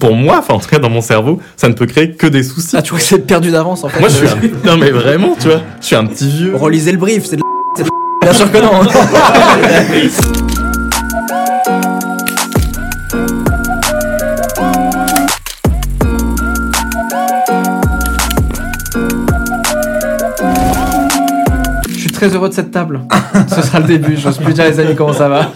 Pour moi, enfin en tout cas dans mon cerveau, ça ne peut créer que des soucis. Ah, tu vois que c'est perdu d'avance en fait. Moi je suis un... Non mais vraiment, tu vois, je suis un petit vieux. Relisez le brief, c'est de la... c'est de la- Bien sûr que non. Je suis très heureux de cette table. Ce sera le début. J'ose plus dire les amis comment ça va.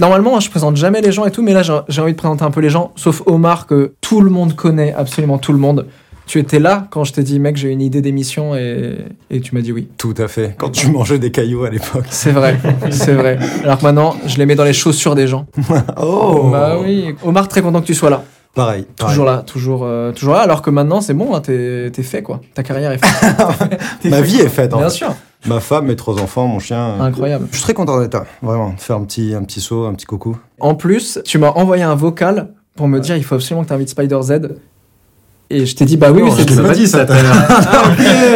Normalement, je présente jamais les gens et tout, mais là, j'ai envie de présenter un peu les gens, sauf Omar que tout le monde connaît, absolument tout le monde. Tu étais là quand je t'ai dit, mec, j'ai une idée d'émission et, et tu m'as dit oui. Tout à fait. Quand tu mangeais des cailloux à l'époque. C'est vrai, c'est vrai. Alors que maintenant, je les mets dans les chaussures des gens. Oh Bah oui. Omar, très content que tu sois là. Pareil. pareil. Toujours là, toujours, euh, toujours là. Alors que maintenant, c'est bon, hein, t'es fait quoi. Ta carrière est faite. Ma vie est faite. en Bien fait. sûr. Ma femme, mes trois enfants, mon chien. Incroyable. Je suis très content d'être là. Vraiment. De faire un petit, un petit saut, un petit coucou. En plus, tu m'as envoyé un vocal pour me dire il faut absolument que tu invites Spider Z. Et je t'ai dit bah oui, oui, c'est je l'ai pas dit ça. tout à l'heure.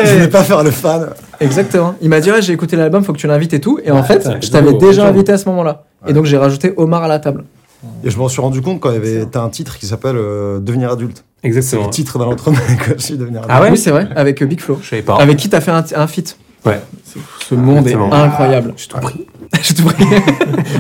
Je voulais pas faire le fan. Exactement. Il m'a dit ouais, j'ai écouté l'album, faut que tu l'invites et tout. Et en fait, je t'avais déjà invité à ce moment-là. Et donc j'ai rajouté Omar à la table. Et je m'en suis rendu compte quand il y avait t'as un titre qui s'appelle euh, Devenir adulte. C'est Exactement. le titre d'un autre mec aussi, Devenir adulte. Ah ouais Oui, c'est vrai, avec euh, Big Flo. Je savais pas. Avec qui t'as fait un, un feat Ouais. Ce monde est incroyable. J'ai tout pris. J'ai tout pris.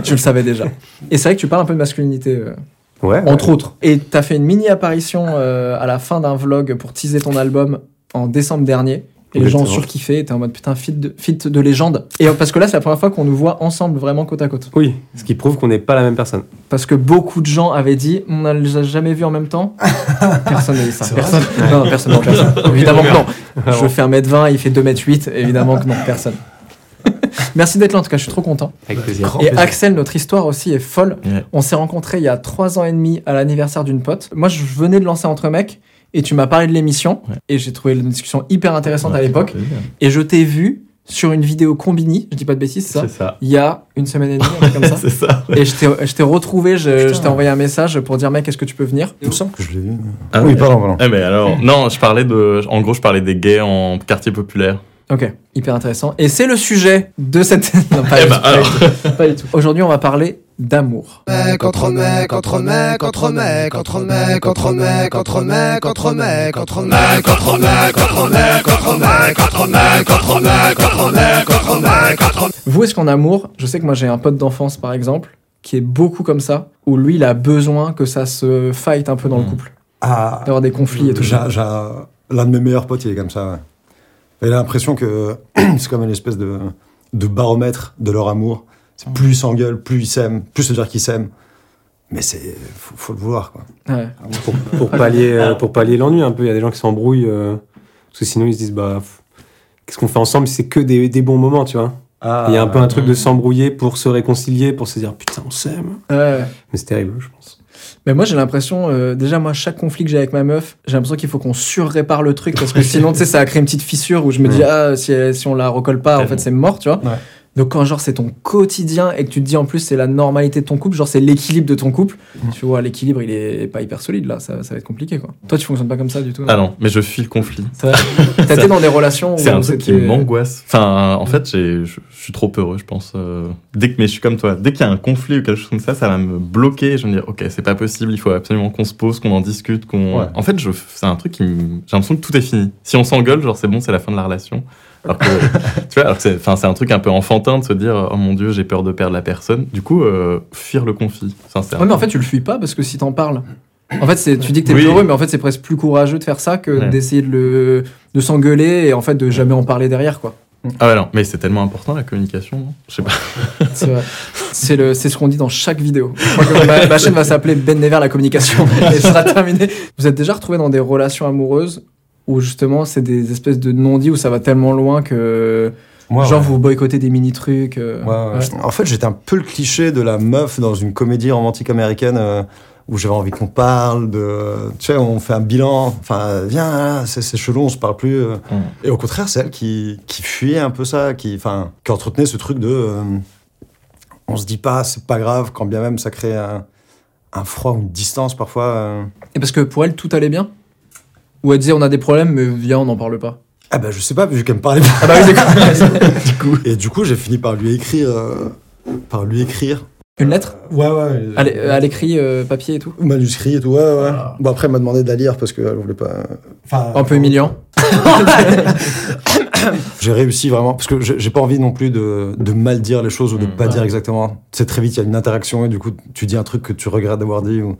je le savais déjà. Et c'est vrai que tu parles un peu de masculinité. euh, Ouais. entre autres. Et t'as fait une mini apparition euh, à la fin d'un vlog pour teaser ton album en décembre dernier. Et les gens ont et t'es en mode putain, feat de, feat de légende. Et euh, parce que là, c'est la première fois qu'on nous voit ensemble, vraiment côte à côte. Oui, ce qui prouve qu'on n'est pas la même personne. Parce que beaucoup de gens avaient dit, on ne les a jamais vus en même temps. Personne n'a dit ça. Personne. Non, personne, non, personne. Évidemment que non. Je fais 1m20, il fait 2m8. Évidemment que non, personne. Merci d'être là, en tout cas, je suis trop content. Avec plaisir. Et Axel, notre histoire aussi est folle. Ouais. On s'est rencontrés il y a trois ans et demi à l'anniversaire d'une pote. Moi, je venais de lancer Entre Mecs et tu m'as parlé de l'émission. Ouais. Et j'ai trouvé une discussion hyper intéressante à l'époque. Et je t'ai vu sur une vidéo Combini, je dis pas de bêtises, c'est ça C'est ça. Il y a une semaine et demie, un truc comme ça. C'est ça. Et je t'ai- retrouvé, je, je t'ai envoyé un message pour dire, mec, est-ce que tu peux venir? Il me semble que je l'ai vu. Ah oui, pardon, pardon. Eh mais alors, non, je parlais de, en gros, je parlais des gays en quartier populaire. Ok, hyper intéressant. Et c'est le sujet de cette. Non, pas, Eh du tout, pas alors. du tout, pas du tout. Aujourd'hui, on va parler d'amour. Mec entre mecs, entre mecs, entre mecs, entre mecs, entre mecs, entre mecs, entre mecs, entre mecs, entre mecs, entre mecs, entre mecs, entre mecs, entre mecs, entre mecs, entre mecs, entre Vous, est-ce qu'en amour, je sais que moi j'ai un pote d'enfance par exemple, qui est beaucoup comme ça, où lui il a besoin que ça se fight un peu dans le Mm. couple, Ah, d'avoir des conflits et tout j'ai, ça. l'un de mes meilleurs potes, il est comme ça. Ouais. Il a l'impression que c'est comme une espèce de, de baromètre de leur amour. Plus ils s'engueulent, plus ils s'aiment, plus se dire qu'ils s'aiment. Mais c'est faut, faut le vouloir quoi. Ouais. Pour, pour pallier, euh, pour pallier l'ennui un peu, il y a des gens qui s'embrouillent. euh, parce que sinon, ils se disent, bah, qu'est-ce qu'on fait ensemble c'est que des, des bons moments, tu vois? Ah, Il y a un peu un truc de s'embrouiller pour se réconcilier, pour se dire, putain, on s'aime. Ouais. Mais c'est terrible, je pense. Mais moi j'ai l'impression, euh, déjà moi chaque conflit que j'ai avec ma meuf, j'ai l'impression qu'il faut qu'on surrépare le truc parce que sinon tu sais ça a créé une petite fissure où je me dis ah si, si on la recolle pas en fait c'est mort tu vois. Donc quand genre c'est ton quotidien et que tu te dis en plus c'est la normalité de ton couple, genre c'est l'équilibre de ton couple, tu vois l'équilibre il est pas hyper solide là, ça, ça va être compliqué quoi. Toi tu fonctionnes pas comme ça du tout. Ah non, mais je fuis le conflit. T'as été dans des relations C'est un truc qui m'angoisse. Enfin, en fait, je je suis trop heureux, je pense. euh, dès que, mais je suis comme toi. Dès qu'il y a un conflit ou quelque chose comme ça, ça va me bloquer. Je vais me dire, ok, c'est pas possible. Il faut absolument qu'on se pose, qu'on en discute, qu'on. Ouais. En fait, je, c'est un truc qui. me- J'ai l'impression que tout est fini. Si on s'engueule, genre c'est bon, c'est la fin de la relation. Alors que, tu vois, alors que c'est, un truc un peu enfantin de se dire, oh mon dieu, j'ai peur de perdre la personne. Du coup, euh, fuir le conflit, sincèrement. Ouais, mais en fait, tu le fuis pas parce que si t'en parles. En fait, c'est, tu dis que t'es Oui. heureux, mais en fait, c'est presque plus courageux de faire ça que Ouais. d'essayer de, le, de s'engueuler et en fait de jamais en parler derrière, quoi. Ah ouais, non, mais c'est tellement important la communication, non? Je sais pas. C'est vrai. C'est, le, c'est ce qu'on dit dans chaque vidéo. Je crois que ma, ma chaîne va s'appeler Ben Never la communication et ce sera terminé. Vous êtes déjà retrouvé dans des relations amoureuses où justement c'est des espèces de non-dits où ça va tellement loin que Moi, Genre, ouais. vous boycottez des mini-trucs. euh, Ouais, ouais. En fait, j'étais un peu le cliché de la meuf dans une comédie romantique américaine euh, où j'avais envie qu'on parle de. Tu sais, on fait un bilan. Enfin, viens, là, c'est c'est chelou, on se parle plus. euh. Mm. Et au contraire, c'est elle qui, qui fuyait un peu ça, qui, enfin, qui entretenait ce truc de. euh, on se dit pas, c'est pas grave, quand bien même ça crée un, un froid ou une distance parfois. euh. Et parce que pour elle, tout allait bien? Ou elle disait, on a des problèmes, mais viens, on n'en parle pas. Ah bah, je sais pas, vu qu'elle me parlait pas. Ah bah oui, d'accord. Et du coup, j'ai fini par lui écrire. euh, par lui écrire. Une lettre Ouais, ouais. À l'é- à l'écrit, euh, papier et tout Manuscrit et tout, ouais, ouais. Bon, après, elle m'a demandé de la lire parce qu'elle voulait pas. Enfin, Un peu humiliant. J'ai réussi vraiment, parce que j'ai j'ai pas envie non plus de, de mal dire les choses ou de Mm. pas dire exactement. C'est très vite, il y a une interaction et du coup, tu dis un truc que tu regrettes d'avoir dit. Ou,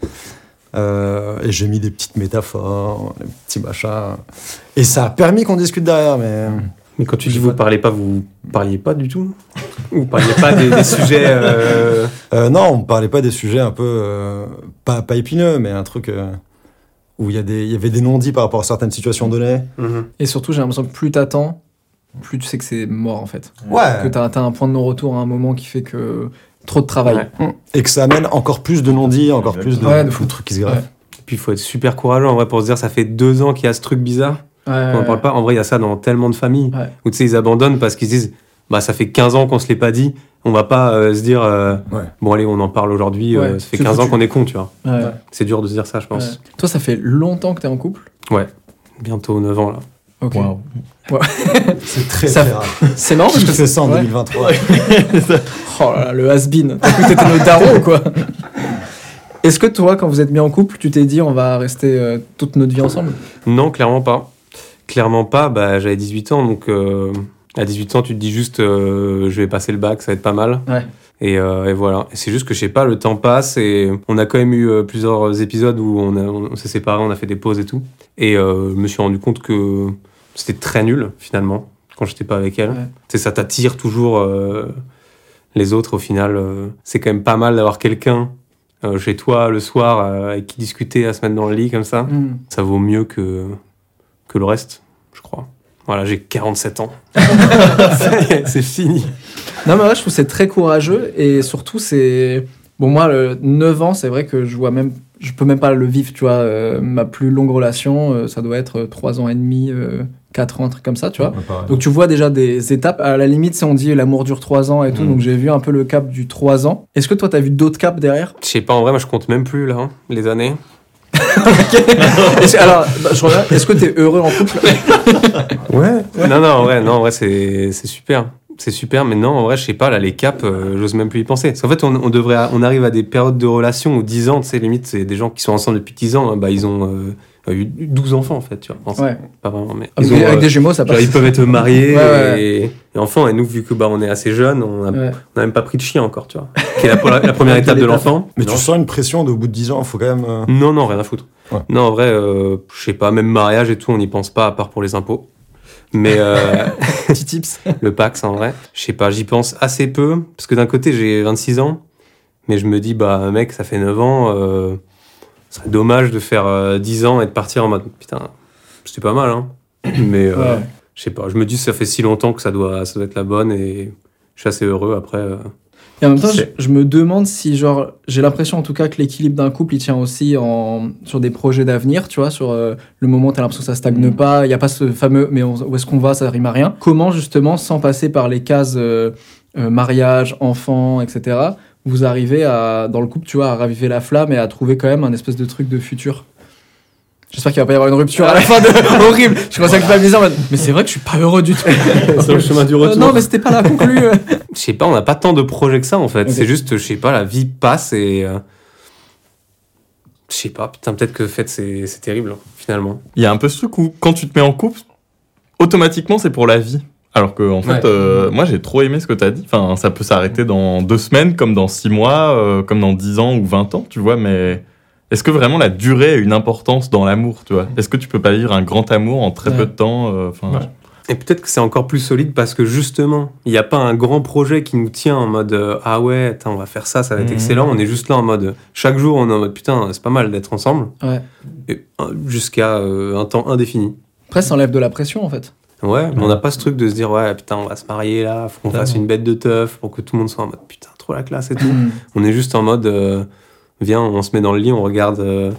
euh, et j'ai mis des petites métaphores, des petits machins. Et ça a permis qu'on discute derrière, mais. Mais quand tu dis vous parlez pas, vous parliez pas du tout Vous parliez pas des, des sujets. euh, Euh, non, on parlait pas des sujets un peu. euh, pas, pas épineux, mais un truc euh, où il y, a des- il y avait des non-dits par rapport à certaines situations données. mhm. Et surtout, j'ai l'impression que plus t'attends, plus tu sais que c'est mort en fait. Que Ouais. t'as as un point de non-retour à un moment qui fait que trop de travail. Ouais. Et que ça amène encore plus de non-dits, encore plus de, Ouais, de de trucs qui se greffent. Puis il faut être super courageux en vrai pour se dire ça fait deux ans qu'il y a ce truc bizarre. Ouais, On en ouais, parle pas. En vrai, il y a ça dans tellement de familles Ouais. où tu sais, ils abandonnent parce qu'ils se disent bah ça fait 15 ans qu'on se l'est pas dit. On va pas euh, se dire euh, Ouais. bon allez, on en parle aujourd'hui. Ouais, euh, ça fait c'est 15 ans qu'on est con, tu vois. ouais. C'est dur de se dire ça, je Ouais. pense. Toi, ça fait longtemps que t'es en couple? Bientôt 9 ans là. C'est très, Ça- très rare. C'est marrant parce Je que fais ça en Ouais. 2023. Oh là là, le has-been. T'as cru que t'étais notre daron ou quoi? Est-ce que toi, quand vous êtes mis en couple, tu t'es dit on va rester euh, toute notre vie ensemble? Non, clairement pas. Clairement pas. Bah, j'avais 18 ans, donc euh, à 18 ans, tu te dis juste euh, je vais passer le bac, ça va être pas mal. Ouais. Et, euh, et voilà. C'est juste que je sais pas, le temps passe et on a quand même eu euh, plusieurs épisodes où on, a- on s'est séparés, on a fait des pauses et tout. Et euh, je me suis rendu compte que c'était très nul finalement quand j'étais pas avec elle. Ouais. Ça t'attire toujours euh, les autres au final. euh, c'est quand même pas mal d'avoir quelqu'un euh, chez toi le soir avec qui discuter à se mettre dans le lit comme ça Hmm. ça vaut mieux que, que le reste, je crois. Voilà, j'ai 47 ans. C'est fini. Non, mais ouais, je trouve c'est très courageux et surtout, c'est. Bon, moi, le 9 ans, c'est vrai que je vois même. Je peux même pas le vivre, tu vois. ma plus longue relation, ça doit être 3 ans et demi, 4 ans, un truc comme ça, tu vois. Donc tu vois déjà des étapes. À la limite, si on dit l'amour dure 3 ans et tout, Mm. donc j'ai vu un peu le cap du 3 ans. Est-ce que toi, t'as vu d'autres caps derrière? Je sais pas, en vrai, moi je compte même plus là, hein, les années. Alors, bah, je reviens. Est-ce que t'es heureux en couple? Ouais. Non, non, en vrai, non, en vrai c'est c'est super. C'est super, mais non, en vrai, je sais pas, là, les caps, euh, j'ose même plus y penser. Parce qu'en fait, on, on devrait, on arrive à des périodes de relation où 10 ans, tu sais, limite, c'est des gens qui sont ensemble depuis 10 ans, hein, bah, ils ont euh, eu 12 enfants, en fait, tu vois. Enfin, Ouais. Pas vraiment, mais. Ils ont, des- avec euh, des jumeaux, ça genre, passe. ils peuvent être mariés Ouais, ouais. et, et enfants, et nous, vu que bah, on est assez jeunes, on n'a même pas pris de chien encore, tu vois. Qui est la, la- la première étape de l'enfant. Mais Non. tu sens une pression de au bout de 10 ans, il faut quand même. euh, Non, non, rien à foutre. Ouais. Non, en vrai, euh, je sais pas, même mariage et tout, on n'y pense pas, à part pour les impôts. Mais euh, Petit tips. le Pax, en vrai, je sais pas, j'y pense assez peu. Parce que d'un côté, j'ai 26 ans, mais je me dis, bah, mec, ça fait 9 ans, euh, ce serait dommage de faire euh, 10 ans et de partir en mode, putain, c'était pas mal, hein. Mais euh, Ouais. je sais pas, je me dis, ça fait si longtemps que ça doit, ça doit être la bonne et je suis assez heureux après. euh. Et en même temps, je, me demande si, genre, j'ai l'impression en tout cas que l'équilibre d'un couple, il tient aussi en, sur des projets d'avenir, tu vois, sur euh, le moment où t'as l'impression que ça stagne Mm. pas, il n'y a pas ce fameux, mais on- où est-ce qu'on va, ça rime à rien. Comment, justement, sans passer par les cases euh, euh, mariage, enfant, etc., vous arrivez à, dans le couple, tu vois, à raviver la flamme et à trouver quand même un espèce de truc de futur J'espère qu'il va pas y avoir une rupture à la fin de horrible. Je commence à culpabiliser en mode, mais c'est vrai que je suis pas heureux du tout. Sur le chemin du Euh, retour. non, mais c'était pas la conclue. Je sais pas, on n'a pas tant de projets que ça en fait. C'est juste, je sais pas, la vie passe et. euh, Je sais pas, putain, peut-être que fait c'est c'est terrible finalement. Il y a un peu ce truc où quand tu te mets en couple, automatiquement c'est pour la vie. Alors que en fait, Ouais. euh, moi j'ai trop aimé ce que tu as dit. Enfin, ça peut s'arrêter dans deux semaines, comme dans six mois, euh, comme dans dix ans ou vingt ans, tu vois. Mais est-ce que vraiment la durée a une importance dans l'amour, tu vois? Est-ce que tu peux pas vivre un grand amour en très Ouais. peu de temps euh, Ouais. Et peut-être que c'est encore plus solide parce que justement, il n'y a pas un grand projet qui nous tient en mode ah ouais, attends, on va faire ça, ça va être Mhm. excellent. On est juste là en mode chaque jour, on est en mode putain, c'est pas mal d'être ensemble. Jusqu'à euh, un temps indéfini. Après, ça enlève de la pression, en fait. Ouais, mais on n'a pas ce truc de se dire, ouais, putain, on va se marier là, faut qu'on fasse une bête de teuf pour que tout le monde soit en mode, putain, trop la classe et tout. Mm. On est juste en mode, euh, viens, on se met dans le lit, on regarde euh,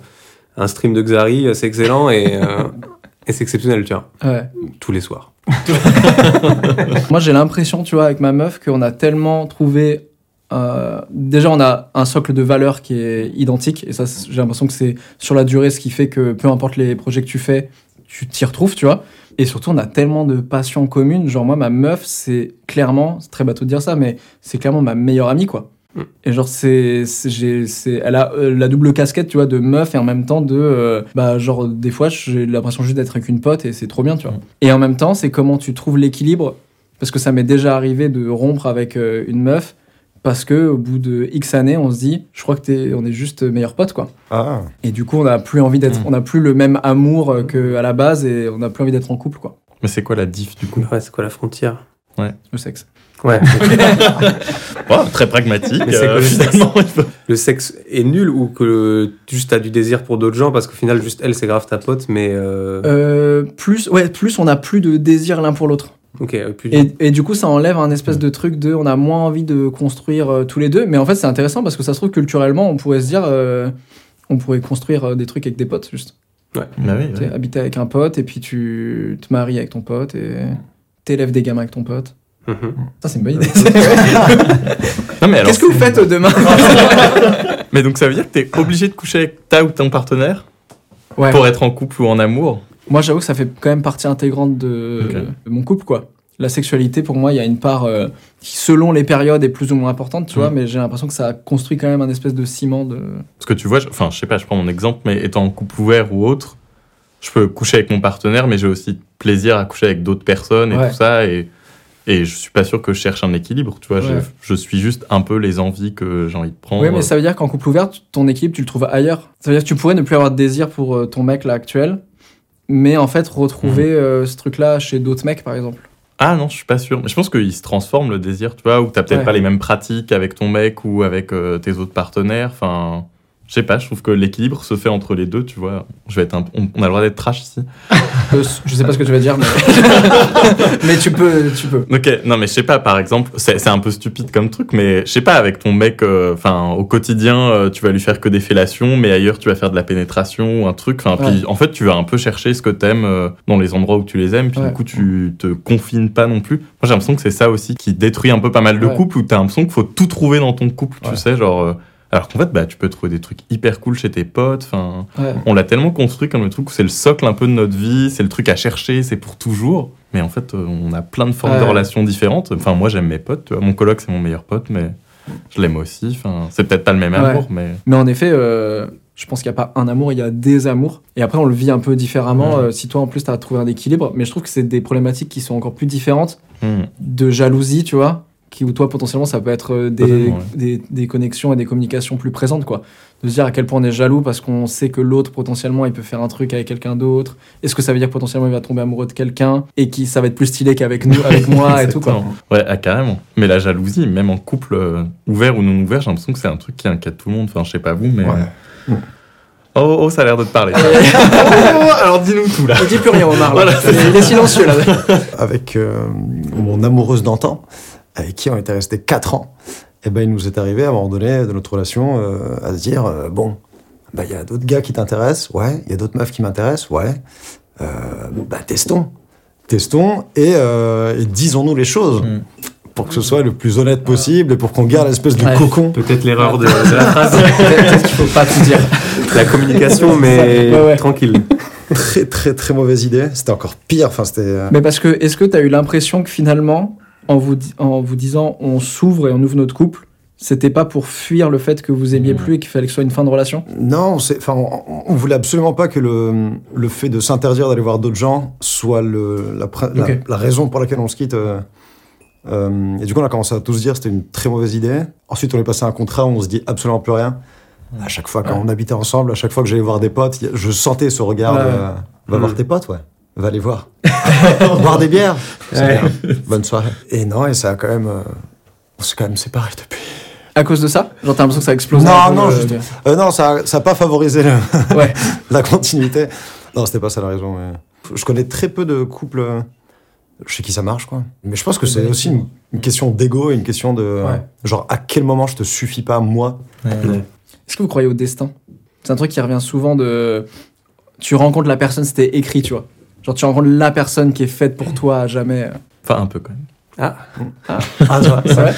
un stream de Xari, euh, c'est excellent et, euh, et c'est exceptionnel, tu vois, Ouais. tous les soirs. Moi, j'ai l'impression, tu vois, avec ma meuf, qu'on a tellement trouvé. euh, déjà, on a un socle de valeurs qui est identique. Et ça, j'ai l'impression que c'est sur la durée ce qui fait que peu importe les projets que tu fais, tu t'y retrouves, tu vois. Et surtout, on a tellement de passions communes. Genre, moi, ma meuf, c'est clairement, c'est très bateau de dire ça, mais c'est clairement ma meilleure amie, quoi. Mm. Et genre, c'est, c'est- j'ai- c'est, elle a euh, la double casquette, tu vois, de meuf et en même temps de, euh, bah, genre, des fois, j'ai l'impression juste d'être avec une pote et c'est trop bien, tu vois. Mm. Et en même temps, c'est comment tu trouves l'équilibre parce que ça m'est déjà arrivé de rompre avec euh, une meuf parce que au bout de X années, on se dit, je crois que t'es, on est juste meilleurs potes, quoi. Ah, Et du coup, on n'a plus envie d'être, Mm. on n'a plus le même amour euh, qu'à la base et on n'a plus envie d'être en couple, quoi. Mais c'est quoi la diff du coup? Ouais, c'est quoi la frontière? Le sexe. Ouais. Oh, Très pragmatique. Mais c'est euh, le finalement, le sexe est nul ou que juste t'as du désir pour d'autres gens parce qu'au final, juste elle, c'est grave ta pote, mais. euh, Euh, plus, ouais, plus on n'a plus de désir l'un pour l'autre. Ok, plus. Et, et du coup, ça enlève un espèce de truc de, on a moins envie de construire euh, tous les deux. Mais en fait, c'est intéressant parce que ça se trouve culturellement, on pourrait se dire, euh, on pourrait construire euh, des trucs avec des potes, juste. Bah oui, ouais. habiter avec un pote et puis tu te maries avec ton pote et t'élèves des gamins avec ton pote. Mhm. Ça, c'est une bonne idée. Non, mais alors, Qu'est-ce que vous faites demain Mais donc ça veut dire que t'es obligé de coucher avec ta ou ton partenaire Ouais. pour être en couple ou en amour Moi, j'avoue que ça fait quand même partie intégrante de, mon couple, quoi. La sexualité, pour moi, il y a une part euh, qui, selon les périodes, est plus ou moins importante, tu vois, Mm. mais j'ai l'impression que ça a construit quand même un espèce de ciment de. Parce que tu vois, je- enfin, je sais pas, je prends mon exemple, mais étant en couple ouvert ou autre, je peux coucher avec mon partenaire, mais j'ai aussi plaisir à coucher avec d'autres personnes et Ouais. tout ça. Et, et je suis pas sûr que je cherche un équilibre, tu vois. Ouais. Je suis juste un peu les envies que j'ai envie de prendre. Oui, mais ça veut dire qu'en couple ouvert, ton équilibre, tu le trouves ailleurs. Ça veut dire que tu pourrais ne plus avoir de désir pour euh, ton mec là actuel, mais en fait retrouver Mhm. euh, ce truc-là chez d'autres mecs, par exemple. Ah non, je suis pas sûr. Mais je pense qu'il se transforme le désir, tu vois, ou t'as peut-être Ouais. pas les mêmes pratiques avec ton mec ou avec euh, tes autres partenaires. Enfin, je sais pas, je trouve que l'équilibre se fait entre les deux, tu vois. Je vais être un- on, a le droit d'être trash ici. Euh, je sais pas ce que tu vas dire, mais, mais tu peux, tu peux. Ok, non mais je sais pas, par exemple, c'est un peu stupide comme truc, mais je sais pas, avec ton mec, euh, enfin au quotidien, euh, tu vas lui faire que des fellations, mais ailleurs tu vas faire de la pénétration ou un truc. Enfin, puis Ouais. en fait, tu vas un peu chercher ce que t'aimes euh, dans les endroits où tu les aimes, puis Ouais. du coup tu te confines pas non plus. Moi j'ai l'impression que c'est ça aussi qui détruit un peu pas mal de Ouais. couples où t'as l'impression qu'il faut tout trouver dans ton couple, tu sais, genre. Alors qu'en fait, bah, tu peux trouver des trucs hyper cool chez tes potes. Enfin, Ouais. on l'a tellement construit comme le truc où c'est le socle un peu de notre vie, c'est le truc à chercher, c'est pour toujours. Mais en fait, euh, on a plein de formes de relations différentes. Enfin, moi, j'aime mes potes. Tu vois. Mon coloc, c'est mon meilleur pote, mais je l'aime aussi. Enfin, c'est peut-être pas le même Ouais. amour, mais Mais en effet, euh, je pense qu'il n'y a pas un amour, il y a des amours. Et après, on le vit un peu différemment. Euh, si toi, en plus, tu as trouvé un équilibre. Mais je trouve que c'est des problématiques qui sont encore plus différentes hmm, de jalousie, tu vois. Qui, où toi, potentiellement, ça peut être euh, des, ouais. des, des connexions et des communications plus présentes, quoi. De se dire à quel point on est jaloux parce qu'on sait que l'autre, potentiellement, il peut faire un truc avec quelqu'un d'autre. Est-ce que ça veut dire que potentiellement, il va tomber amoureux de quelqu'un et qui ça va être plus stylé qu'avec nous, avec moi et tout, quoi. Ouais, ah, carrément. Mais la jalousie, même en couple euh, ouvert ou non ouvert, j'ai l'impression que c'est un truc qui inquiète tout le monde. Enfin, je sais pas vous, mais. Ouais. Oh, oh, ça a l'air de te parler. alors dis-nous tout là. Il dit plus rien, Omar. là. Voilà, il est silencieux, là. avec euh, mon amoureuse d'antan, avec qui on était resté 4 ans, et ben il nous est arrivé à un moment donné de notre relation euh, à se dire euh, bon, bah, il y a d'autres gars qui t'intéressent, ouais, il y a d'autres meufs qui m'intéressent, ouais, euh, bah testons, testons et, euh, et disons-nous les choses Mm. pour que ce soit le plus honnête possible et pour qu'on garde l'espèce de Ouais. cocon. Peut-être l'erreur de, de la phrase. Peut-être qu'il faut pas tout dire. la communication, mais Ouais, ouais. tranquille. Très très très mauvaise idée. C'était encore pire. Enfin c'était. Mais parce que, est-ce que tu as eu l'impression que finalement, en vous, di- en vous disant on s'ouvre et on ouvre notre couple, c'était pas pour fuir le fait que vous aimiez plus et qu'il fallait que ce soit une fin de relation? Non, enfin, on, on voulait absolument pas que le, le fait de s'interdire d'aller voir d'autres gens soit le, la, raison pour laquelle on se quitte. euh, euh, et du coup, on a commencé à tous dire que c'était une très mauvaise idée. Ensuite, on est passé à un contrat où on se dit absolument plus rien. À chaque fois, quand Ouais. on habitait ensemble, à chaque fois que j'allais voir des potes, je sentais ce regard. Ouais, de, ouais. va Mm. voir tes potes, ouais. Va les voir. Boire des bières. Bonne soirée. Et non, et ça a quand même. euh, on s'est quand même séparés depuis. À cause de ça Genre, t'as l'impression que ça a explosé Non, non, euh, juste- Euh, non, ça n'a pas favorisé le- Ouais. la continuité. Non, c'était pas ça la raison. mais- Je connais très peu de couples euh, chez qui ça marche, quoi. Mais je pense que c'est aussi une, une question d'ego et une question de. Ouais. Genre, à quel moment je te suffis pas, moi? Est-ce que vous croyez au destin? C'est un truc qui revient souvent de. Tu rencontres la personne, c'était écrit, tu vois. Genre, tu rencontres la personne qui est faite pour toi à jamais. Enfin, un peu quand même. Ah, Ah, tu vois, C'est vrai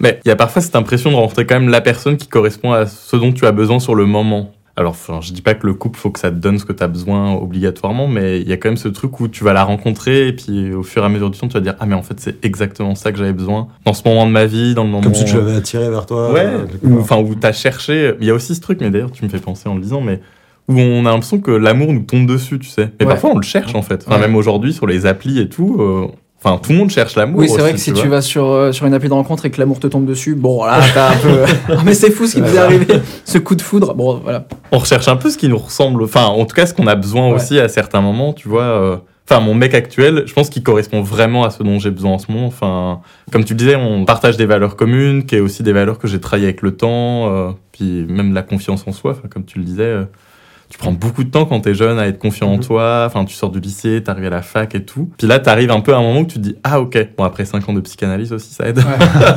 Mais il y a parfois cette impression de rencontrer quand même la personne qui correspond à ce dont tu as besoin sur le moment. Alors, enfin, je dis pas que le couple, faut que ça te donne ce que tu as besoin obligatoirement, mais il y a quand même ce truc où tu vas la rencontrer et puis au fur et à mesure du temps, tu vas dire Ah, mais en fait, c'est exactement ça que j'avais besoin dans ce moment de ma vie, dans le moment. Comme si tu l'avais attiré vers toi. Ouais, euh, ou enfin où t'as cherché. Il y a aussi ce truc, mais d'ailleurs tu me fais penser en le disant, mais où on a l'impression que l'amour nous tombe dessus, tu sais. Ouais. parfois on le cherche en fait. Enfin, Ouais. même aujourd'hui sur les applis et tout. euh, Enfin, tout le monde cherche l'amour. Oui, c'est vrai que si tu vas sur, euh, sur une appli de rencontre et que l'amour te tombe dessus, bon, là, t'as un peu. Ah, mais c'est fou ce qui nous est arrivé. Ce coup de foudre. Bon, voilà. On recherche un peu ce qui nous ressemble. Enfin, en tout cas, ce qu'on a besoin Ouais. aussi à certains moments, tu vois. euh, Enfin, mon mec actuel, je pense qu'il correspond vraiment à ce dont j'ai besoin en ce moment. Enfin, comme tu le disais, on partage des valeurs communes, qui est aussi des valeurs que j'ai travaillées avec le temps, euh, puis même la confiance en soi. Enfin, comme tu le disais, euh, tu prends beaucoup de temps quand t'es jeune à être confiant en toi. Enfin, tu sors du lycée, t'arrives à la fac et tout. Puis là, t'arrives un peu à un moment où tu te dis, ah ok. Bon, après 5 ans de psychanalyse aussi, ça aide.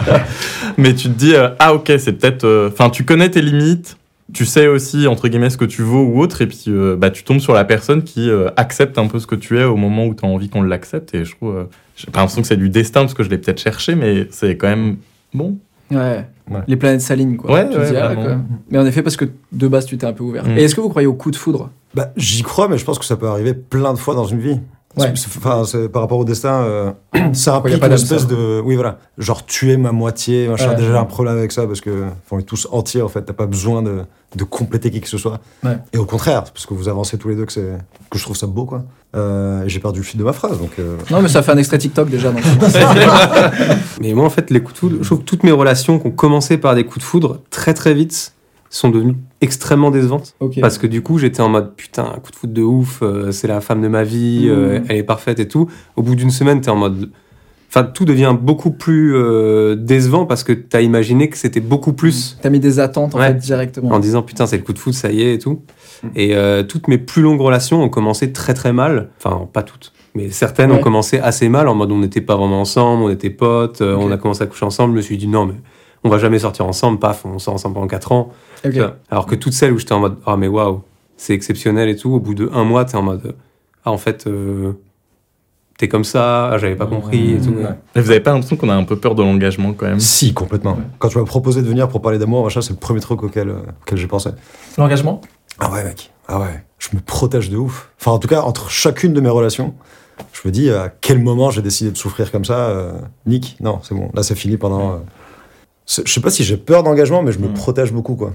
Mais tu te dis, euh, ah ok, c'est peut-être... euh, Enfin, tu connais tes limites, tu sais aussi, entre guillemets, ce que tu vaux ou autre, et puis euh, bah, tu tombes sur la personne qui euh, accepte un peu ce que tu es au moment où tu as envie qu'on l'accepte. Et je trouve... euh, j'ai pas l'impression que c'est du destin, parce que je l'ai peut-être cherché, mais c'est quand même bon. Ouais. Ouais. Les planètes s'alignent, quoi. Ouais, Tu ouais, dis, ah. Mais en effet, parce que de base, tu t'es un peu ouvert. Mm. Et est-ce que vous croyez au coup de foudre? Bah, j'y crois, mais je pense que ça peut arriver plein de fois dans une vie. Ouais. Enfin, par rapport au destin, euh, ça implique pas une espèce de. Oui, voilà. Genre tuer ma moitié, machin. Ouais. Déjà, j'ai un problème avec ça parce que on est tous entiers, en fait. T'as pas besoin de, de compléter qui que ce soit. Ouais. Et au contraire, parce que vous avancez tous les deux, que, c'est- que je trouve ça beau, quoi. Euh, j'ai perdu le fil de ma phrase, donc. euh, Non, mais ça fait un extrait TikTok déjà. Donc... Mais moi, en fait, les coups de foudre, je trouve que toutes mes relations qui ont commencé par des coups de foudre, très très vite, sont devenues extrêmement décevantes. Parce que du coup, j'étais en mode putain, coup de foudre de ouf, euh, c'est la femme de ma vie, euh, Mhm. elle est parfaite et tout. Au bout d'une semaine, t'es en mode. Enfin, tout devient beaucoup plus euh, décevant parce que t'as imaginé que c'était beaucoup plus T'as mis des attentes en Ouais. fait directement. en disant putain, c'est le coup de foudre, ça y est et tout. Et euh, toutes mes plus longues relations ont commencé très très mal. Enfin, pas toutes. Mais certaines Ouais. ont commencé assez mal en mode on n'était pas vraiment ensemble, on était potes, euh, on a commencé à coucher ensemble. Je me suis dit non, mais on va jamais sortir ensemble, paf, on sort ensemble pendant 4 ans. Alors que toutes celles où j'étais en mode ah mais waouh, c'est exceptionnel et tout, au bout de un mois, t'es en mode ah en fait, euh, t'es comme ça, ah, j'avais pas compris et tout. Ouais. Et vous avez pas l'impression qu'on a un peu peur de l'engagement quand même? Si, complètement. Quand tu m'as proposé de venir pour parler d'amour, machin, c'est le premier truc auquel, euh, auquel j'ai pensé. L'engagement? Ah ouais, mec. Ah ouais. Je me protège de ouf. Enfin, en tout cas, entre chacune de mes relations, je me dis à quel moment j'ai décidé de souffrir comme ça. euh, Nick, non, c'est bon. Là, c'est fini pendant. euh, Je sais pas si j'ai peur d'engagement, mais je me Mm. protège beaucoup, quoi.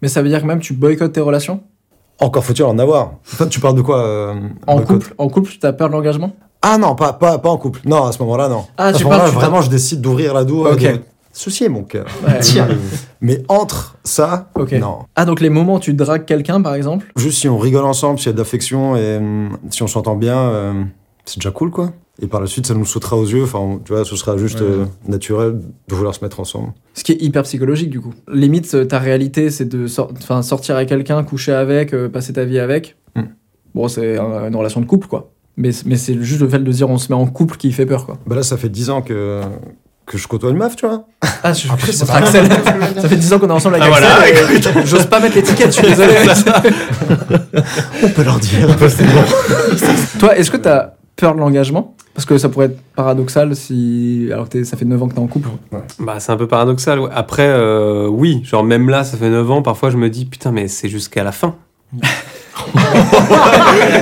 Mais ça veut dire que même tu boycottes tes relations? Encore faut-il en avoir. Toi, tu parles de quoi euh, En boycott? couple? En couple, tu as peur de l'engagement? Ah non, pas, pas, pas en couple. Non, à ce moment-là, non. Ah, à tu ce moment-là, vraiment, je décide d'ouvrir la douche. Ok. Ceci est mon cœur. Ouais. Tiens. Mais entre ça, Ok. non. Ah, donc les moments où tu dragues quelqu'un par exemple? Juste si on rigole ensemble, s'il y a de l'affection et hum, si on s'entend bien, euh, c'est déjà cool, quoi. Et par la suite, ça nous sautera aux yeux. Enfin, tu vois, ce sera juste Ouais. euh, naturel de vouloir se mettre ensemble. Ce qui est hyper psychologique du coup. Limite, euh, ta réalité, c'est de sor- sortir avec quelqu'un, coucher avec, euh, passer ta vie avec. Hmm. Bon, c'est un- une relation de couple quoi. Mais, mais c'est juste le fait de dire on se met en couple qui fait peur quoi. Bah là, ça fait 10 ans que, que je côtoie une meuf, tu vois. Ah, je, Après, je- c'est c'est Axel. ça fait 10 ans qu'on est ensemble avec Ah, voilà, Axel. et J'ose pas mettre l'étiquette, je suis désolé. On peut leur dire. Toi, est-ce que t'as peur de l'engagement? Parce que ça pourrait être paradoxal si. Alors que t'es- ça fait 9 ans que t'es en couple. Bah, c'est un peu paradoxal. ouais. Après, euh, oui, genre même là, ça fait 9 ans, parfois je me dis, putain, mais c'est jusqu'à la fin.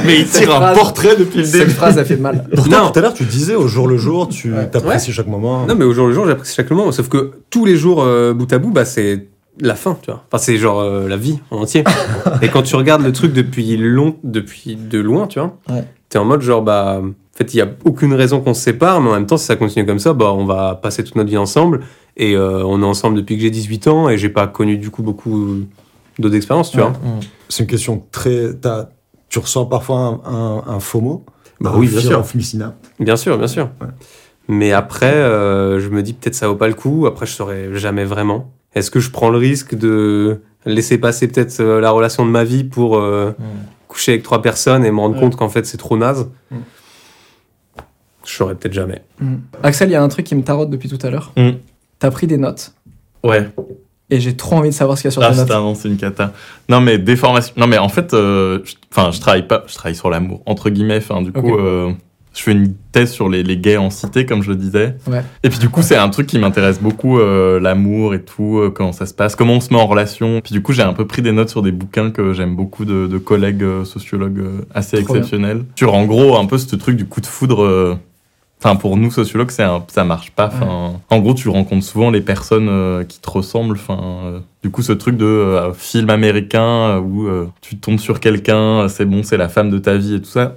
Mais il Cette tire un phrase- portrait depuis le Cette début. phrase, a fait mal. Pourtant, Non. tout à l'heure, tu disais au jour le jour, tu Ouais. t'apprécies chaque moment. Non, mais au jour le jour, j'apprécie chaque moment. Sauf que tous les jours, euh, bout à bout, bah, c'est la fin, tu vois. Enfin, c'est genre euh, la vie en entier. Et quand tu regardes le truc depuis, long, depuis de loin, tu vois, Ouais. t'es en mode genre, bah, fait, il y a aucune raison qu'on se sépare, mais en même temps, si ça continue comme ça, bah, on va passer toute notre vie ensemble. Et euh, on est ensemble depuis que j'ai 18 ans et j'ai pas connu du coup beaucoup d'autres expériences, tu Ouais. vois. C'est une question très. t'as- Tu ressens parfois un, un, un faux mot? Bah oui, bien sûr. Bien sûr, bien sûr. Ouais. Mais après, euh, je me dis peut-être ça vaut pas le coup. Après, je saurais jamais vraiment. Est-ce que je prends le risque de laisser passer peut-être euh, la relation de ma vie pour euh, coucher avec trois personnes et me rendre Ouais. compte qu'en fait c'est trop naze? Je saurais peut-être jamais. Mm. Axel, il y a un truc qui me tarote depuis tout à l'heure. Mm. T'as pris des notes Ouais. et j'ai trop envie de savoir ce qu'il y a sur Ah, tes notes. non, c'est une cata. Non, mais déformation. Non, mais en fait, euh, je- enfin, je travaille pas, je travaille sur l'amour, entre guillemets. Enfin, du coup, euh, je fais une thèse sur les, les gays en cité, comme je le disais. Ouais. Et puis, du coup, c'est un truc qui m'intéresse beaucoup, euh, l'amour et tout, euh, comment ça se passe, comment on se met en relation. Puis, du coup, j'ai un peu pris des notes sur des bouquins que j'aime beaucoup de, de collègues euh, sociologues euh, assez Trop bien. exceptionnels. Sur, en gros, un peu ce truc du coup de foudre. Enfin, pour nous sociologues, c'est un- ça marche pas. Enfin, en gros, tu rencontres souvent les personnes euh, qui te ressemblent. Enfin, euh, du coup, ce truc de euh, film américain où euh, tu tombes sur quelqu'un, c'est bon, c'est la femme de ta vie et tout ça.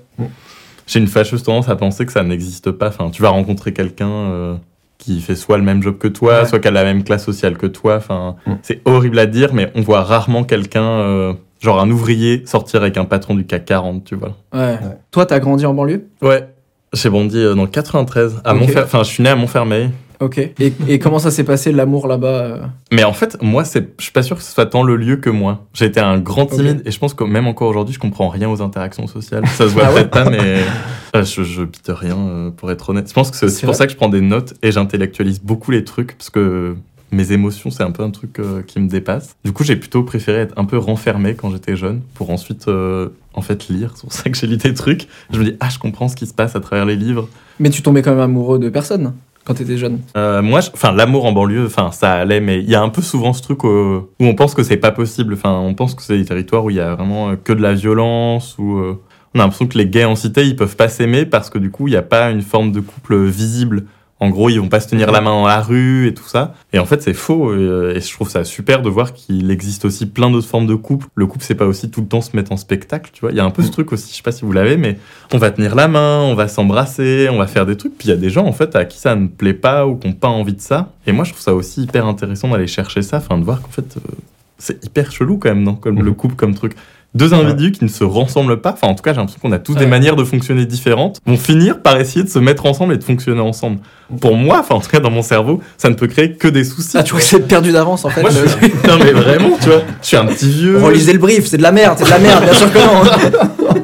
J'ai une fâcheuse tendance à penser que ça n'existe pas. Enfin, tu vas rencontrer quelqu'un euh, qui fait soit le même job que toi, Ouais. soit qui a la même classe sociale que toi. Enfin, c'est horrible à dire, mais on voit rarement quelqu'un, euh, genre un ouvrier, sortir avec un patron du CAC 40, tu vois. Ouais. Toi, t'as grandi en banlieue? Ouais. J'ai bondi euh, dans le 93, à. Montfer- Enfin, je suis né à Montfermeil. Ok. Et, et comment ça s'est passé l'amour là-bas euh Mais en fait, moi, c'est, je suis pas sûr que ce soit tant le lieu que moi. J'ai été un grand timide et je pense que même encore aujourd'hui, je comprends rien aux interactions sociales. Ça se voit Ah ouais peut-être pas, mais euh, je, je pite rien euh, pour être honnête. Je pense que c'est aussi pour ça que je prends des notes et j'intellectualise beaucoup les trucs parce que mes émotions, c'est un peu un truc euh, qui me dépasse. Du coup, j'ai plutôt préféré être un peu renfermé quand j'étais jeune pour ensuite, euh, en fait, lire. C'est pour ça que j'ai lu des trucs. Je me dis, ah, je comprends ce qui se passe à travers les livres. Mais tu tombais quand même amoureux de personne quand t'étais jeune. Euh, moi, je- enfin, l'amour en banlieue, enfin, ça allait, mais il y a un peu souvent ce truc où on pense que c'est pas possible. Enfin, on pense que c'est des territoires où il y a vraiment que de la violence, où euh, on a l'impression que les gays en cité, ils peuvent pas s'aimer parce que du coup, il n'y a pas une forme de couple visible. En gros, ils vont pas se tenir la main dans la rue et tout ça. Et en fait, c'est faux. euh, Et je trouve ça super de voir qu'il existe aussi plein d'autres formes de couple. Le couple, c'est pas aussi tout le temps se mettre en spectacle, tu vois. Il y a un peu ce truc aussi, je sais pas si vous l'avez, mais on va tenir la main, on va s'embrasser, on va faire des trucs. Puis il y a des gens, en fait, à qui ça ne plaît pas ou qui n'ont pas envie de ça. Et moi, je trouve ça aussi hyper intéressant d'aller chercher ça, enfin, de voir qu'en fait, euh, c'est hyper chelou quand même, non Comme le couple comme truc. Deux individus qui ne se ressemblent pas, enfin en tout cas j'ai l'impression qu'on a tous des manières de fonctionner différentes, vont finir par essayer de se mettre ensemble et de fonctionner ensemble. Pour moi, enfin en tout cas dans mon cerveau, ça ne peut créer que des soucis. Ah, tu vois que c'est perdu d'avance en fait. Moi, je le- suis... non mais vraiment, tu vois, je suis un petit vieux. Relisez le brief, c'est de la merde, c'est de la merde, bien sûr que non.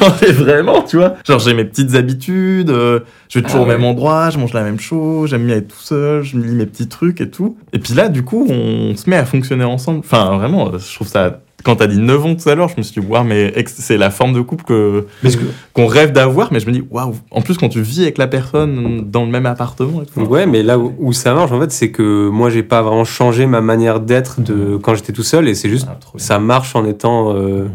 Non, mais vraiment, tu vois. Genre, j'ai mes petites habitudes, euh, je vais toujours Ah au ouais. même endroit, je mange la même chose, j'aime bien être tout seul, je me lis mes petits trucs et tout. Et puis là, du coup, on se met à fonctionner ensemble. Enfin, vraiment, je trouve ça. Quand t'as dit 9 ans tout à l'heure, je me suis dit, waouh, mais c'est la forme de couple que, qu'on rêve d'avoir, mais je me dis, waouh, en plus, quand tu vis avec la personne dans le même appartement et tout. Ouais, mais là où, où ça marche, en fait, c'est que moi, j'ai pas vraiment changé ma manière d'être de quand j'étais tout seul, et c'est juste, Ah, ça marche en étant. euh,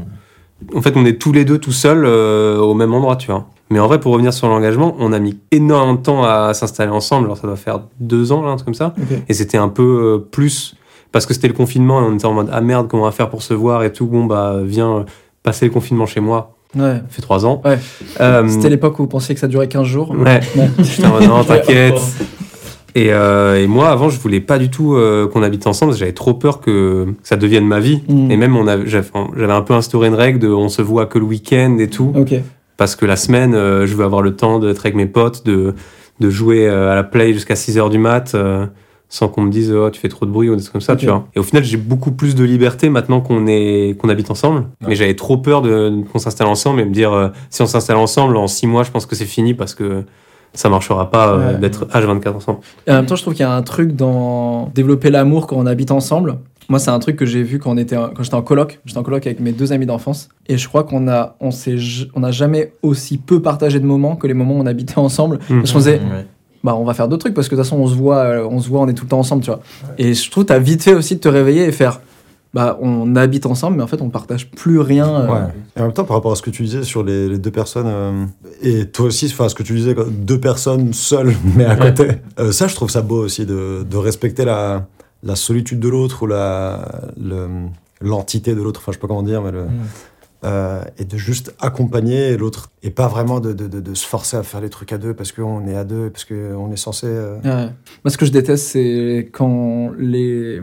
En fait, on est tous les deux tout seuls euh, au même endroit, tu vois. Mais en vrai, pour revenir sur l'engagement, on a mis énormément de temps à s'installer ensemble. Alors, ça doit faire deux ans, là, un truc comme ça. Et c'était un peu euh, plus parce que c'était le confinement et on était en mode ah merde, comment on va faire pour se voir et tout. Bon, bah, viens euh, passer le confinement chez moi. Ouais. Ça fait trois ans. Ouais. Euh, C'était l'époque où vous pensiez que ça durait 15 jours. Ouais. Non, t'inquiète. Et, euh, et moi, avant, je voulais pas du tout euh, qu'on habite ensemble. J'avais trop peur que ça devienne ma vie. Mm. Et même, j'avais un peu instauré une règle de on se voit que le week-end et tout. Ok. Parce que la semaine, euh, je veux avoir le temps d'être avec mes potes, de, de jouer à la play jusqu'à 6 heures du mat. Sans qu'on me dise oh, tu fais trop de bruit ou des trucs comme ça tu vois et au final j'ai beaucoup plus de liberté maintenant qu'on est qu'on habite ensemble mais j'avais trop peur de qu'on s'installe ensemble et me dire euh, si on s'installe ensemble en six mois je pense que c'est fini parce que ça marchera pas euh, Ouais. d'être H24 ensemble Et en même temps, je trouve qu'il y a un truc dans développer l'amour quand on habite ensemble. Moi, c'est un truc que j'ai vu quand on était quand j'étais en coloc. J'étais en coloc avec mes deux amis d'enfance et je crois qu'on a on s'est on a jamais aussi peu partagé de moments que les moments où on habitait ensemble. Mhm. Parce qu'on Ouais. Bah on va faire d'autres trucs parce que de toute façon on se voit euh, on se voit on est tout le temps ensemble tu vois. Et je trouve t'as vite fait aussi de te réveiller et faire bah on habite ensemble mais en fait on partage plus rien. euh, Ouais. Et en même temps, par rapport à ce que tu disais sur les, les deux personnes, euh, et toi aussi, enfin, ce que tu disais, quoi, deux personnes seules, mais à côté, euh, ça, je trouve ça beau aussi de, de respecter la, la solitude de l'autre ou la, le- l'entité de l'autre, enfin, je sais pas comment dire, mais le. Euh, et de juste accompagner l'autre et pas vraiment de, de, de, de se forcer à faire les trucs à deux parce qu'on est à deux, parce qu'on est censé. euh, Ouais. Moi, ce que je déteste, c'est quand les,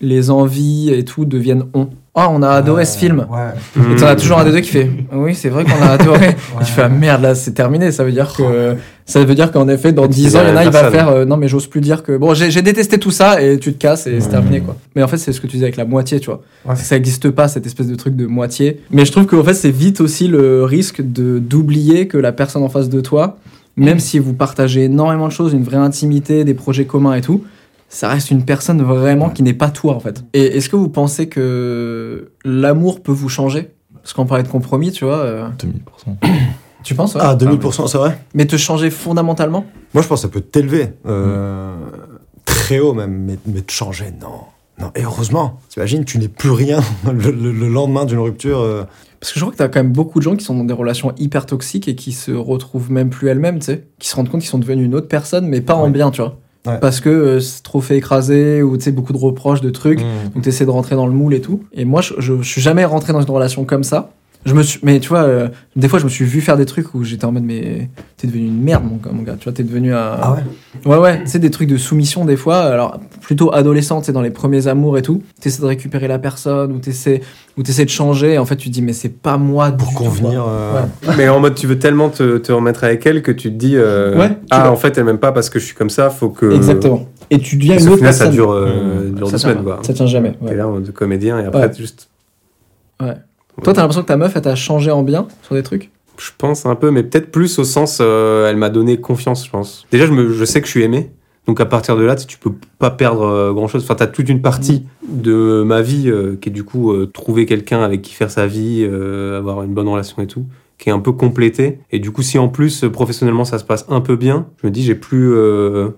les envies et tout deviennent on. Ah, on a adoré ce film. Ouais. Et t'en as toujours un des deux qui fait Oui, c'est vrai qu'on a adoré. Et tu fais ah, merde, là, c'est terminé. Ça veut dire que. Ça veut dire qu'en effet, dans 10 ans, il y en a, il va faire euh, Non, mais j'ose plus dire que. Bon, j'ai détesté tout ça et tu te casses et c'est terminé, quoi. Mais en fait, c'est ce que tu disais avec la moitié, tu vois. Ouais. Ça n'existe pas, cette espèce de truc de moitié. Mais je trouve qu'en fait, c'est vite aussi le risque de d'oublier que la personne en face de toi, même si vous partagez énormément de choses, une vraie intimité, des projets communs et tout, ça reste une personne vraiment qui n'est pas toi en fait. Et est-ce que vous pensez que l'amour peut vous changer? Parce qu'on parlait de compromis, tu vois. euh, 2000%. Tu penses ouais Ah, 2000%, c'est vrai Mais te changer fondamentalement? Moi, je pense que ça peut t'élever. euh, Très haut, même. Mais, mais te changer, non. Non, et heureusement. T'imagines, tu n'es plus rien le, le- le lendemain d'une rupture. euh, Parce que je crois que t'as quand même beaucoup de gens qui sont dans des relations hyper toxiques et qui se retrouvent même plus elles-mêmes, tu sais. Qui se rendent compte qu'ils sont devenus une autre personne, mais pas en bien, tu vois. Ouais. Parce que euh, c'est trop fait écraser ou tu sais, beaucoup de reproches, de trucs. Mmh. Donc t'essaies de rentrer dans le moule et tout. Et moi, je, je, je suis jamais rentré dans une relation comme ça. Je me suis, mais tu vois, euh, des fois, je me suis vu faire des trucs où j'étais en mode, mais t'es devenu une merde, mon, gars, mon gars. Tu vois, t'es devenu un. Ah ouais? Ouais, ouais, tu sais, des trucs de soumission des fois, alors plutôt adolescent, tu sais, dans les premiers amours et tout. T'essaies de récupérer la personne ou t'essaies, ou t'essaies de changer, et en fait, tu te dis, mais c'est pas moi Pour du convenir. euh, Ouais. Mais en mode, tu veux tellement te, te remettre avec elle que tu te dis, euh, Ouais, tu ah, vois. en fait, elle m'aime pas parce que je suis comme ça, faut que. Exactement. Et tu deviens une autre final, personne. ça dure, euh, dure ça, deux semaines, quoi. ça tient jamais. ouais. T'es là en mode comédien et après, Ouais. Toi, t'as l'impression que ta meuf, elle t'a changé en bien sur des trucs? Je pense un peu, mais peut-être plus au sens, euh, elle m'a donné confiance, je pense. Déjà, je, me, je sais que je suis aimé. Donc à partir de là, tu peux pas perdre grand chose. Enfin, t'as toute une partie de ma vie euh, qui est du coup euh, trouver quelqu'un avec qui faire sa vie, euh, avoir une bonne relation et tout, qui est un peu complétée. Et du coup, si en plus euh, professionnellement ça se passe un peu bien, je me dis j'ai plus, euh,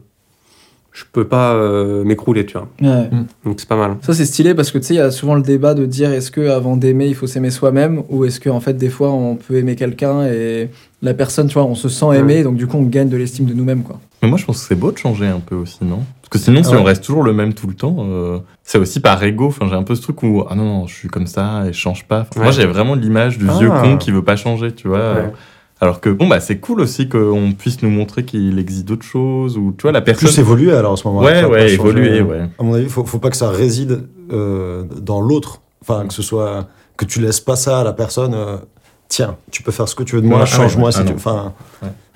je peux pas euh, m'écrouler, tu vois. Ouais. Donc c'est pas mal. Ça, c'est stylé parce que tu sais, il y a souvent le débat de dire est-ce que avant d'aimer, il faut s'aimer soi-même ou est-ce que en fait, des fois, on peut aimer quelqu'un et la personne, tu vois, on se sent aimé, donc du coup, on gagne de l'estime de nous-mêmes, quoi. Mais moi, je pense que c'est beau de changer un peu aussi, non? Parce que sinon, si Ah ouais. on reste toujours le même tout le temps, euh, c'est aussi par ego. Enfin, j'ai un peu ce truc où, ah non, non, je suis comme ça et je change pas. Enfin, Moi, Ouais. j'ai vraiment l'image du Ah. vieux con qui veut pas changer, tu vois. Ouais. Alors que, bon, bah, c'est cool aussi qu'on puisse nous montrer qu'il existe d'autres choses ou, tu vois, la personne. Plus évoluer alors en ce moment. Ouais, ouais, évoluer, ouais. À mon avis, faut, faut pas que ça réside euh, dans l'autre. Enfin, que ce soit. Que tu laisses pas ça à la personne. euh, Tiens, tu peux faire ce que tu veux de moi, Ouais, change-moi si ah tu. Enfin.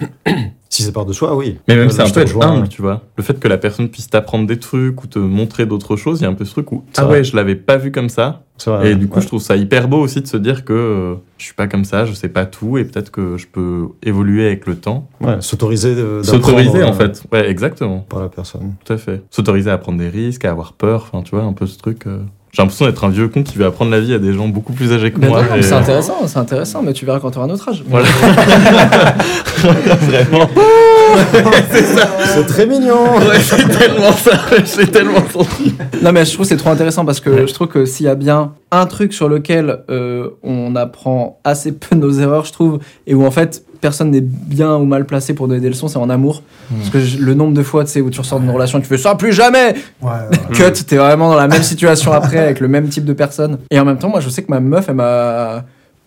si c'est par de soi, oui. Mais même, Euh, c'est un peu être humble, tu vois. Le fait que la personne puisse t'apprendre des trucs ou te montrer d'autres choses, il y a un peu ce truc où, ah vrai. ouais, je l'avais pas vu comme ça. Vrai, Et du coup, ouais. je trouve ça hyper beau aussi de se dire que euh, je suis pas comme ça, je sais pas tout, et peut-être que je peux évoluer avec le temps. Ouais, s'autoriser de- S'autoriser, en euh, fait. Ouais, exactement. Par la personne. Tout à fait. S'autoriser à prendre des risques, à avoir peur, enfin, tu vois, un peu ce truc. euh. J'ai l'impression d'être un vieux con qui veut apprendre la vie à des gens beaucoup plus âgés que moi. et- c'est intéressant, c'est intéressant, mais tu verras quand tu auras notre âge. Voilà. Vraiment. C'est très mignon Ouais, c'est tellement ça. J'ai tellement senti. Non, mais je trouve que c'est trop intéressant parce que je trouve que s'il y a bien un truc sur lequel euh, on apprend assez peu de nos erreurs, je trouve, et où en fait personne n'est bien ou mal placé pour donner des leçons, c'est en amour. Parce que je- le nombre de fois, tu sais, où tu ressors d'une relation, tu fais ça plus jamais Ouais, Cut, t'es vraiment dans la même situation après avec le même type de personne. Et en même temps, moi, je sais que ma meuf, elle m'a.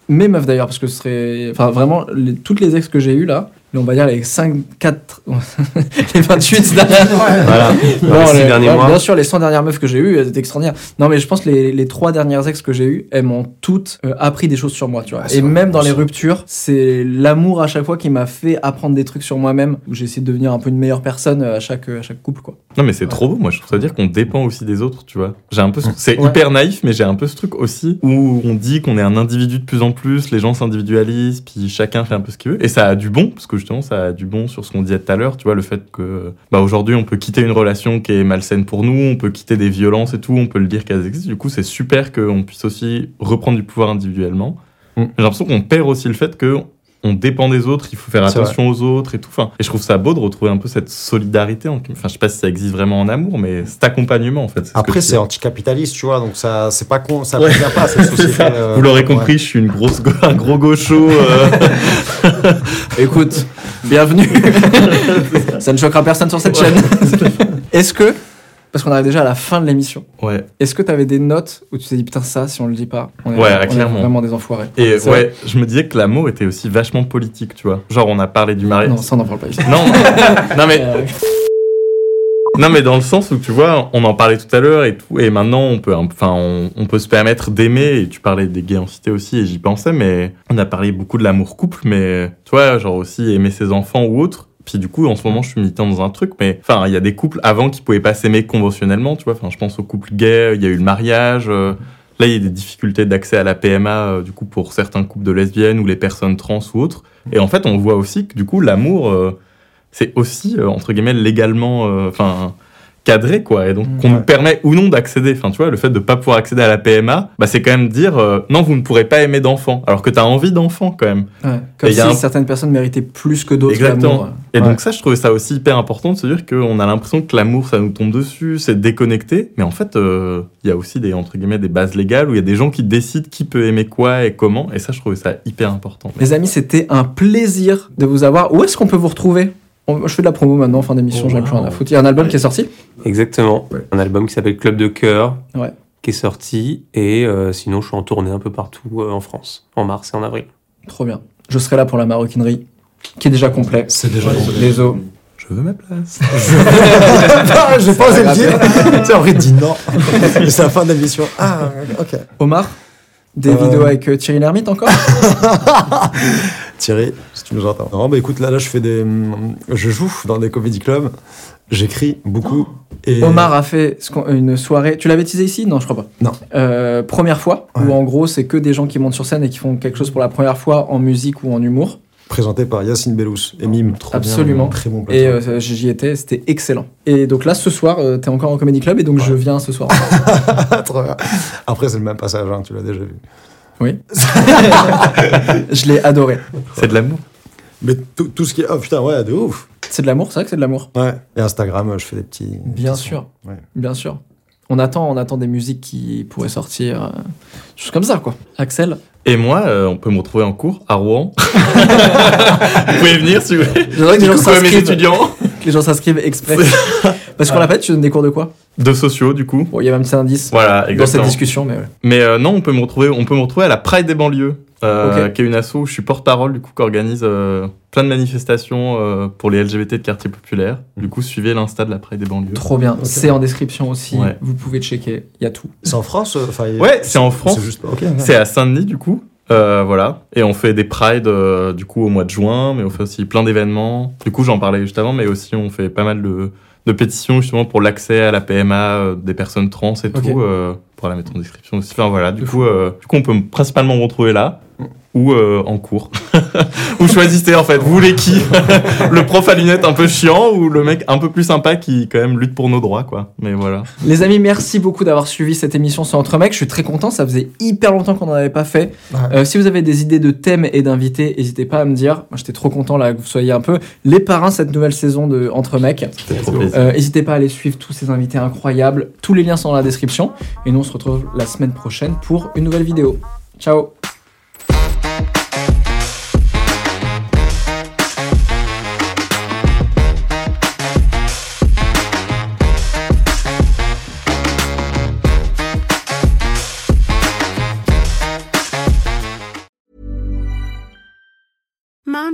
Mes meufs d'ailleurs, parce que ce serait. Enfin, vraiment, les- toutes les ex que j'ai eues là, on va dire les 5, 4. les 28 dernières. Voilà. Les derniers ouais, mois. Bien sûr, les 100 dernières meufs que j'ai eues, elles étaient extraordinaires. Non, mais je pense que les, les 3 dernières ex que j'ai eues, elles m'ont toutes euh, appris des choses sur moi, tu vois. C'est Et vrai, même dans les ruptures, c'est l'amour à chaque fois qui m'a fait apprendre des trucs sur moi-même, où j'ai essayé de devenir un peu une meilleure personne euh, à chaque, à chaque couple, quoi. Non, mais c'est trop beau. Moi, je trouve ça dire qu'on dépend aussi des autres, tu vois. J'ai un peu, ce- c'est Ouais. hyper naïf, mais j'ai un peu ce truc aussi où on dit qu'on est un individu de plus en plus, les gens s'individualisent, puis chacun fait un peu ce qu'il veut. Et ça a du bon, parce que justement, ça a du bon sur ce qu'on disait tout à l'heure, tu vois, le fait que, bah, aujourd'hui, on peut quitter une relation qui est malsaine pour nous, on peut quitter des violences et tout, on peut le dire qu'elles existent. Du coup, c'est super qu'on puisse aussi reprendre du pouvoir individuellement. Mm. J'ai l'impression qu'on perd aussi le fait que on dépend des autres, il faut faire attention aux autres et tout. Enfin, et je trouve ça beau de retrouver un peu cette solidarité. en- Enfin, je sais pas si ça existe vraiment en amour, mais cet accompagnement en fait. ce Après, c'est anticapitaliste, tu vois, donc ça, c'est pas con, ça Ouais. pas à cette société. euh, Vous l'aurez ouais. compris, je suis une grosse, go- un gros gaucho. euh, Écoute, bienvenue. ça ne choquera personne sur cette chaîne. Est-ce que, parce qu'on arrive déjà à la fin de l'émission, Ouais. est-ce que tu avais des notes où tu t'es dit putain ça, si on le dit pas, on est, Ouais, on est vraiment des enfoirés. Et ouais, je me disais que l'amour était aussi vachement politique, tu vois. Genre, on a parlé du mariage. Non, ça on n'en parle pas ici. Non, non mais Euh, Non, mais dans le sens où tu vois, on en parlait tout à l'heure et tout, et maintenant on peut, enfin, on, on peut se permettre d'aimer. Et tu parlais des gays en cité aussi, et j'y pensais, mais on a parlé beaucoup de l'amour couple, mais tu vois, genre aussi aimer ses enfants ou autre. Du coup, en ce moment, je suis militant dans un truc, mais enfin, il y a des couples avant qui pouvaient pas s'aimer conventionnellement, tu vois. Enfin, je pense aux couples gays, il y a eu le mariage. euh, Là, il y a des difficultés d'accès à la PMA, euh, du coup, pour certains couples de lesbiennes ou les personnes trans ou autres. Et en fait, on voit aussi que du coup, l'amour, euh, c'est aussi, entre guillemets, légalement, enfin, cadré, quoi. Et donc, qu'on nous permet ou non d'accéder. Enfin, tu vois, le fait de pas pouvoir accéder à la PMA, bah, c'est quand même dire, euh, non, vous ne pourrez pas aimer d'enfants. Alors que tu as envie d'enfants, quand même. Ouais. Comme Et si un- certaines personnes méritaient plus que d'autres Exactement. l'amour. Et Ouais. donc ça, je trouvais ça aussi hyper important de se dire qu'on a l'impression que l'amour, ça nous tombe dessus, c'est déconnecté. Mais en fait, euh, il y a aussi des entre guillemets des bases légales où il y a des gens qui décident qui peut aimer quoi et comment. Et ça, je trouvais ça hyper important. Les amis, c'était un plaisir de vous avoir. Où est-ce qu'on peut vous retrouver? On- Je fais de la promo maintenant, fin d'émission, Oh, j'en ai plus rien à foutre. Il y a un album qui est sorti Exactement. Ouais. Un album qui s'appelle Club de cœur, Ouais. qui est sorti. Et euh, sinon, je suis en tournée un peu partout euh, en France, en mars et en avril. Trop bien. Je serai là pour la maroquinerie, qui est déjà complet. C'est déjà Les os. Je veux ma place. Ah, J'ai pas osé le dire. Tu il dit non. C'est la fin de l'émission. Ah, ok. Omar Des Euh. vidéos avec euh, Thierry Lhermitte encore? Thierry, si tu nous entends. Non, bah écoute, là, là, je fais des. Je joue dans des comédie clubs. J'écris beaucoup. Et... Omar a fait une soirée. Tu l'avais teasé ici? Non, je crois pas. Non. Euh, première fois, où Ouais. en gros, c'est que des gens qui montent sur scène et qui font quelque chose pour la première fois en musique ou en humour. Présenté par Yacine Bellous et Mime. Trop Absolument. Bien, très bon Et plateau. euh, j'y étais, c'était excellent. Et donc là, ce soir, euh, t'es encore en Comedy Club et donc je viens ce soir. Après, c'est le même passage, hein, tu l'as déjà vu. Oui. je l'ai adoré. C'est de l'amour. Mais tout, tout ce qui est. Oh putain, ouais, de ouf. C'est de l'amour, c'est vrai que c'est de l'amour. Ouais. Et Instagram, je fais des petits. Bien petits sûr. Ouais. Bien sûr. On attend, on attend des musiques qui pourraient sortir. Euh, choses comme ça, quoi. Axel Et moi, euh, on peut me retrouver en cours à Rouen. vous pouvez venir si vous voulez. J'aimerais que les gens s'inscrivent. les gens s'inscrivent exprès. Parce qu'on l'a fait, tu donnes des cours de quoi De sociaux, du coup. Bon, il y avait un petit indice Voilà, dans cette discussion, mais ouais. Mais euh, non, on peut me retrouver, on peut me retrouver à la Pride des banlieues, euh, qui est une asso où je suis porte-parole, du coup, qui organise euh, plein de manifestations euh, pour les LGBT de quartier populaire. Du coup, suivez l'insta de la Pride des banlieues. Trop bien. C'est en description aussi. Ouais. Vous pouvez checker. Il y a tout. C'est en France enfin, Ouais, c'est en France. C'est juste. Ok. C'est à Saint-Denis, du coup. Euh, voilà. Et on fait des prides, euh, du coup, au mois de juin, mais on fait aussi plein d'événements. Du coup, j'en parlais juste avant, mais aussi on fait pas mal de, de pétitions, justement, pour l'accès à la PMA euh, des personnes trans et tout. Euh, pour la mettre en description aussi. Enfin, voilà. Du coup, euh, du coup, on peut me- principalement me retrouver là. Ou euh, en cours. Vous choisissez en fait, vous voulez qui Le prof à lunettes un peu chiant ou le mec un peu plus sympa qui quand même lutte pour nos droits quoi. Mais voilà. Les amis, merci beaucoup d'avoir suivi cette émission sur Entre Mecs. Je suis très content. Ça faisait hyper longtemps qu'on n'en avait pas fait. Ouais. Euh, si vous avez des idées de thèmes et d'invités, n'hésitez pas à me dire. Moi, j'étais trop content là que vous soyez un peu les parrains de cette nouvelle saison de Entre Mecs. C'était trop plaisir. Euh, N'hésitez pas à aller suivre tous ces invités incroyables. Tous les liens sont dans la description. Et nous, on se retrouve la semaine prochaine pour une nouvelle vidéo. Ciao